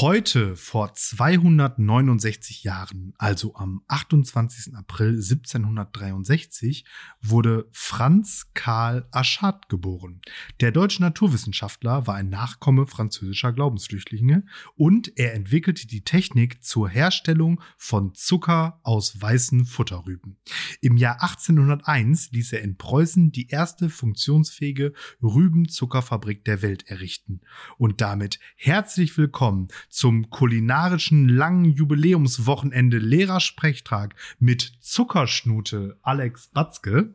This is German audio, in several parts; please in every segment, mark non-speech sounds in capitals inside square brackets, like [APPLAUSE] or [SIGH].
Heute vor 269 Jahren, also am 28. April 1763, wurde Franz Karl Aschat geboren. Der deutsche Naturwissenschaftler war ein Nachkomme französischer Glaubensflüchtlinge und er entwickelte die Technik zur Herstellung von Zucker aus weißen Futterrüben. Im Jahr 1801 ließ er in Preußen die erste funktionsfähige Rübenzuckerfabrik der Welt errichten. Und damit herzlich willkommen zum kulinarischen langen Jubiläumswochenende Lehrersprechtag mit Zuckerschnute Alex Batzke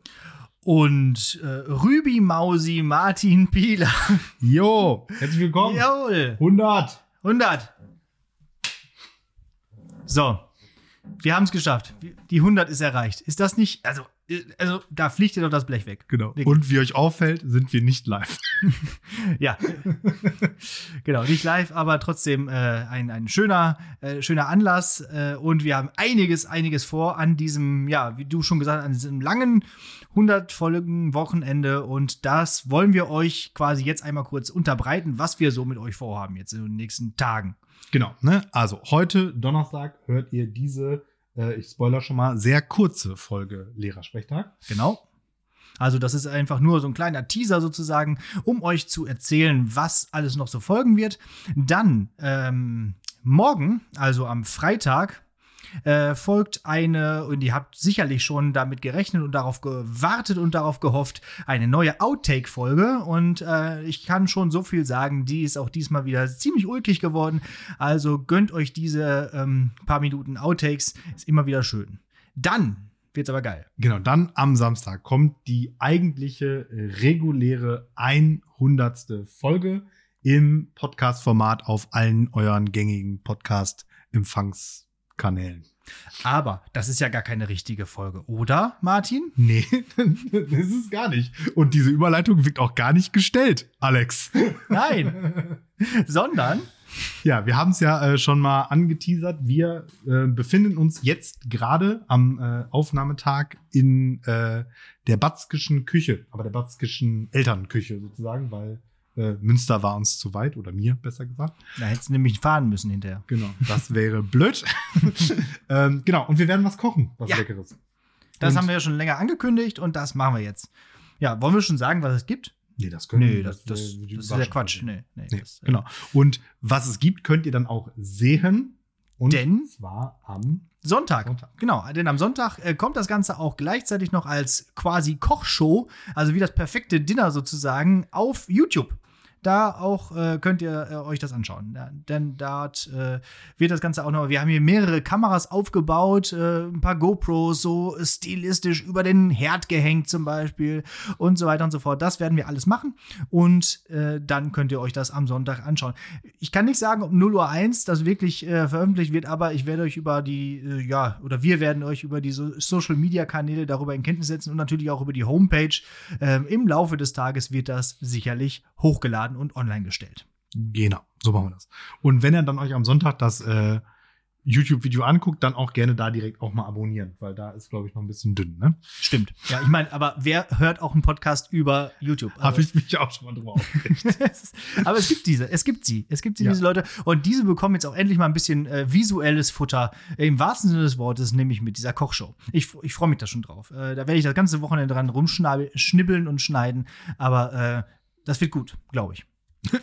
und äh, Rübi Mausi Martin Pieler. [LAUGHS] Jo, herzlich willkommen. Jawohl. 100. 100. So, wir haben es geschafft. Die 100 ist erreicht. Ist das nicht, also also da fliegt dir doch das Blech weg. Genau. Und wie euch auffällt, sind wir nicht live. [LAUGHS] ja. [LAUGHS] genau, nicht live, aber trotzdem äh, ein, ein schöner, äh, schöner Anlass. Äh, und wir haben einiges, einiges vor an diesem, ja, wie du schon gesagt hast, an diesem langen 100 Folgen Wochenende. Und das wollen wir euch quasi jetzt einmal kurz unterbreiten, was wir so mit euch vorhaben jetzt in den nächsten Tagen. Genau, ne? Also heute Donnerstag hört ihr diese äh, ich spoiler schon mal, sehr kurze Folge Lehrersprechtag. Genau. Also das ist einfach nur so ein kleiner Teaser sozusagen, um euch zu erzählen, was alles noch so folgen wird. Dann ähm, morgen, also am Freitag, äh, folgt eine, und ihr habt sicherlich schon damit gerechnet und darauf gewartet und darauf gehofft, eine neue Outtake-Folge. Und äh, ich kann schon so viel sagen, die ist auch diesmal wieder ziemlich ulkig geworden. Also gönnt euch diese ähm, paar Minuten Outtakes, ist immer wieder schön. Dann wird's aber geil. Genau, dann am Samstag kommt die eigentliche äh, reguläre 100. Folge im Podcast-Format auf allen euren gängigen Podcast-Empfangs- Kanälen. Aber das ist ja gar keine richtige Folge, oder, Martin? Nee, [LAUGHS] das ist es gar nicht. Und diese Überleitung wirkt auch gar nicht gestellt, Alex. Nein, [LAUGHS] sondern. Ja, wir haben es ja äh, schon mal angeteasert. Wir äh, befinden uns jetzt gerade am äh, Aufnahmetag in äh, der Batzkischen Küche, aber der Batzkischen Elternküche sozusagen, weil äh, Münster war uns zu weit, oder mir besser gesagt. Da hättest du nämlich fahren müssen hinterher. Genau, das wäre blöd. [LAUGHS] ähm, genau, und wir werden was kochen, was ja. Leckeres. Das und haben wir ja schon länger angekündigt und das machen wir jetzt. Ja, wollen wir schon sagen, was es gibt? Nee, das können nee, das, das, das, das ist ja Quatsch. Nee, nee, nee das, äh, genau. Und was es gibt, könnt ihr dann auch sehen. Und denn zwar am Sonntag. Sonntag. Genau, denn am Sonntag äh, kommt das Ganze auch gleichzeitig noch als quasi Kochshow, also wie das perfekte Dinner sozusagen, auf YouTube da auch äh, könnt ihr äh, euch das anschauen. Ja, denn dort äh, wird das Ganze auch noch. Wir haben hier mehrere Kameras aufgebaut, äh, ein paar GoPros so stilistisch über den Herd gehängt zum Beispiel und so weiter und so fort. Das werden wir alles machen und äh, dann könnt ihr euch das am Sonntag anschauen. Ich kann nicht sagen, ob 0 Uhr 1 das wirklich äh, veröffentlicht wird, aber ich werde euch über die, ja, oder wir werden euch über die so Social Media Kanäle darüber in Kenntnis setzen und natürlich auch über die Homepage. Ähm, Im Laufe des Tages wird das sicherlich hochgeladen und online gestellt. Genau, so machen wir das. Und wenn ihr dann euch am Sonntag das äh, YouTube-Video anguckt, dann auch gerne da direkt auch mal abonnieren, weil da ist, glaube ich, noch ein bisschen dünn, ne? Stimmt. Ja, ich meine, aber wer hört auch einen Podcast über YouTube? Also, Habe ich mich auch schon mal drüber aufgeregt. [LAUGHS] aber es gibt diese, es gibt sie, es gibt sie, ja. diese Leute. Und diese bekommen jetzt auch endlich mal ein bisschen äh, visuelles Futter, im wahrsten Sinne des Wortes, nämlich mit dieser Kochshow. Ich, ich freue mich da schon drauf. Äh, da werde ich das ganze Wochenende dran rumschnibbeln und schneiden, aber äh, das wird gut, glaube ich. [LAUGHS]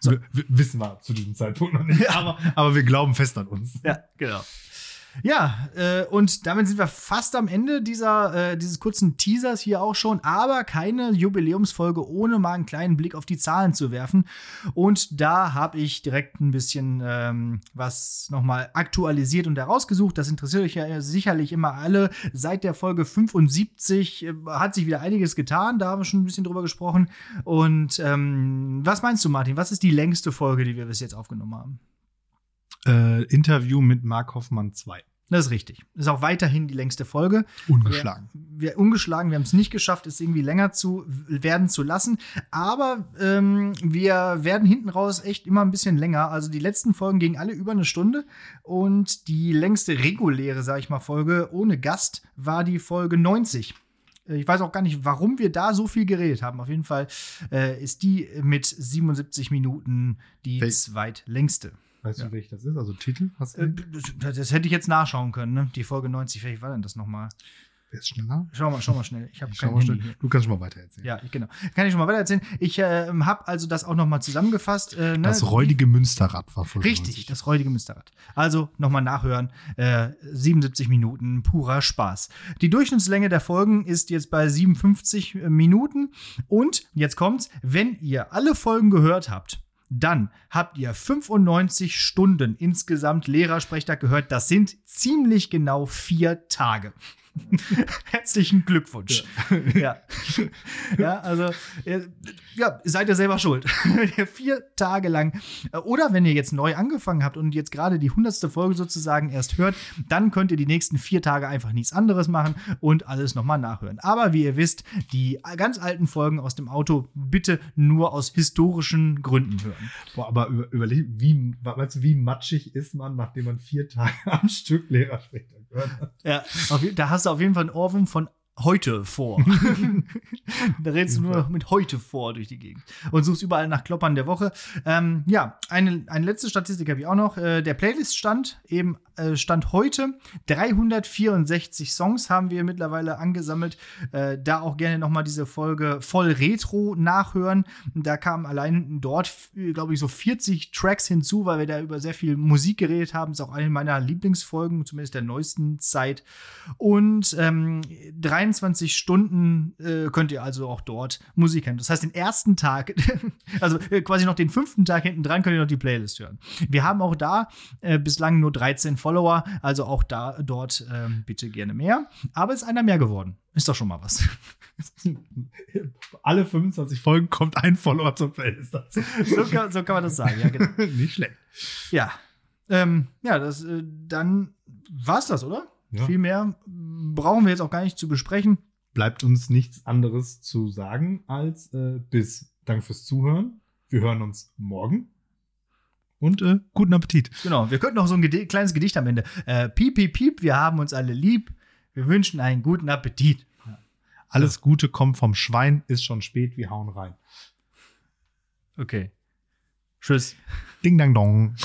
So. Wissen wir zu diesem Zeitpunkt noch nicht, aber, aber wir glauben fest an uns. Ja, genau. Ja, äh, und damit sind wir fast am Ende dieser, äh, dieses kurzen Teasers hier auch schon, aber keine Jubiläumsfolge, ohne mal einen kleinen Blick auf die Zahlen zu werfen. Und da habe ich direkt ein bisschen ähm, was nochmal aktualisiert und herausgesucht. Das interessiert euch ja sicherlich immer alle. Seit der Folge 75 äh, hat sich wieder einiges getan, da haben wir schon ein bisschen drüber gesprochen. Und ähm, was meinst du, Martin? Was ist die längste Folge, die wir bis jetzt aufgenommen haben? Äh, Interview mit Mark Hoffmann 2. Das ist richtig. Das ist auch weiterhin die längste Folge. Ungeschlagen. Wir, wir ungeschlagen. Wir haben es nicht geschafft, es irgendwie länger zu werden zu lassen. Aber ähm, wir werden hinten raus echt immer ein bisschen länger. Also die letzten Folgen gingen alle über eine Stunde. Und die längste reguläre, sag ich mal, Folge ohne Gast war die Folge 90. Ich weiß auch gar nicht, warum wir da so viel geredet haben. Auf jeden Fall äh, ist die mit 77 Minuten die zweitlängste. Weißt Ja. du, welches das ist? Also Titel? Hast du Äh, das, das hätte ich jetzt nachschauen können, ne? Die Folge 90, welche war denn das nochmal? Wer ist schneller? Schau mal, schau mal schnell. Ich habe kein Handy schnell. Du kannst schon mal weiter erzählen. Ja, ich- genau. Kann ich schon mal weiter erzählen. Ich äh, habe also das auch nochmal zusammengefasst. Äh, ne? Das räudige Münsterrad war Folge Richtig, 90. das räudige Münsterrad. Also nochmal nachhören. Äh, 77 Minuten purer Spaß. Die Durchschnittslänge der Folgen ist jetzt bei 57 Minuten. Und jetzt kommt's, wenn ihr alle Folgen gehört habt, dann habt ihr 95 Stunden insgesamt Lehrersprechtag gehört. Das sind ziemlich genau vier Tage. [LAUGHS] Herzlichen Glückwunsch. Ja. ja, also, äh, ja, seid ihr selber schuld. [LAUGHS] Vier Tage lang, oder wenn ihr jetzt neu angefangen habt und jetzt gerade die hundertste Folge sozusagen erst hört, dann könnt ihr die nächsten vier Tage einfach nichts anderes machen und alles nochmal nachhören. Aber wie ihr wisst, die ganz alten Folgen aus dem Auto bitte nur aus historischen Gründen hören. Boah, aber über, überleg, wie, weißt du, wie matschig ist man, nachdem man vier Tage am Stück Lehrersprecher? Ja, auf, da hast du auf jeden Fall einen Ohrwurm von heute vor. [LAUGHS] da redest du nur noch mit heute vor durch die Gegend und suchst überall nach Kloppern der Woche. Ähm, ja, eine, eine letzte Statistik habe ich auch noch. Äh, der Playlist-Stand, eben äh, Stand heute, 364 Songs haben wir mittlerweile angesammelt. Äh, da auch gerne nochmal diese Folge voll Retro nachhören. Da kamen allein dort, glaube ich, so 40 Tracks hinzu, weil wir da über sehr viel Musik geredet haben. Ist auch eine meiner Lieblingsfolgen, zumindest der neuesten Zeit. Und ähm, 23 Stunden äh, könnt ihr also auch dort Musik hören. Das heißt, den ersten Tag, [LAUGHS] also äh, quasi noch den fünften Tag hinten dran, könnt ihr noch die Playlist hören. Wir haben auch da äh, bislang nur 13 Follower, also auch da dort ähm, bitte gerne mehr. Aber ist einer mehr geworden. Ist doch schon mal was. [LAUGHS] Alle 25 Folgen kommt ein Follower zur Playlist so, kann, so kann man das sagen, ja, genau. [LAUGHS] Nicht schlecht. Ja. Ähm, ja, das, äh, dann war's das, oder? Ja. Viel mehr brauchen wir jetzt auch gar nicht zu besprechen. Bleibt uns nichts anderes zu sagen als äh, bis. Danke fürs Zuhören. Wir hören uns morgen. Und äh, guten Appetit. Genau, wir könnten noch so ein Gedi kleines Gedicht am Ende. Äh, piep, piep, piep, wir haben uns alle lieb. Wir wünschen einen guten Appetit. Alles Gute kommt vom Schwein, ist schon spät, wir hauen rein. Okay. Tschüss. Ding dang dong.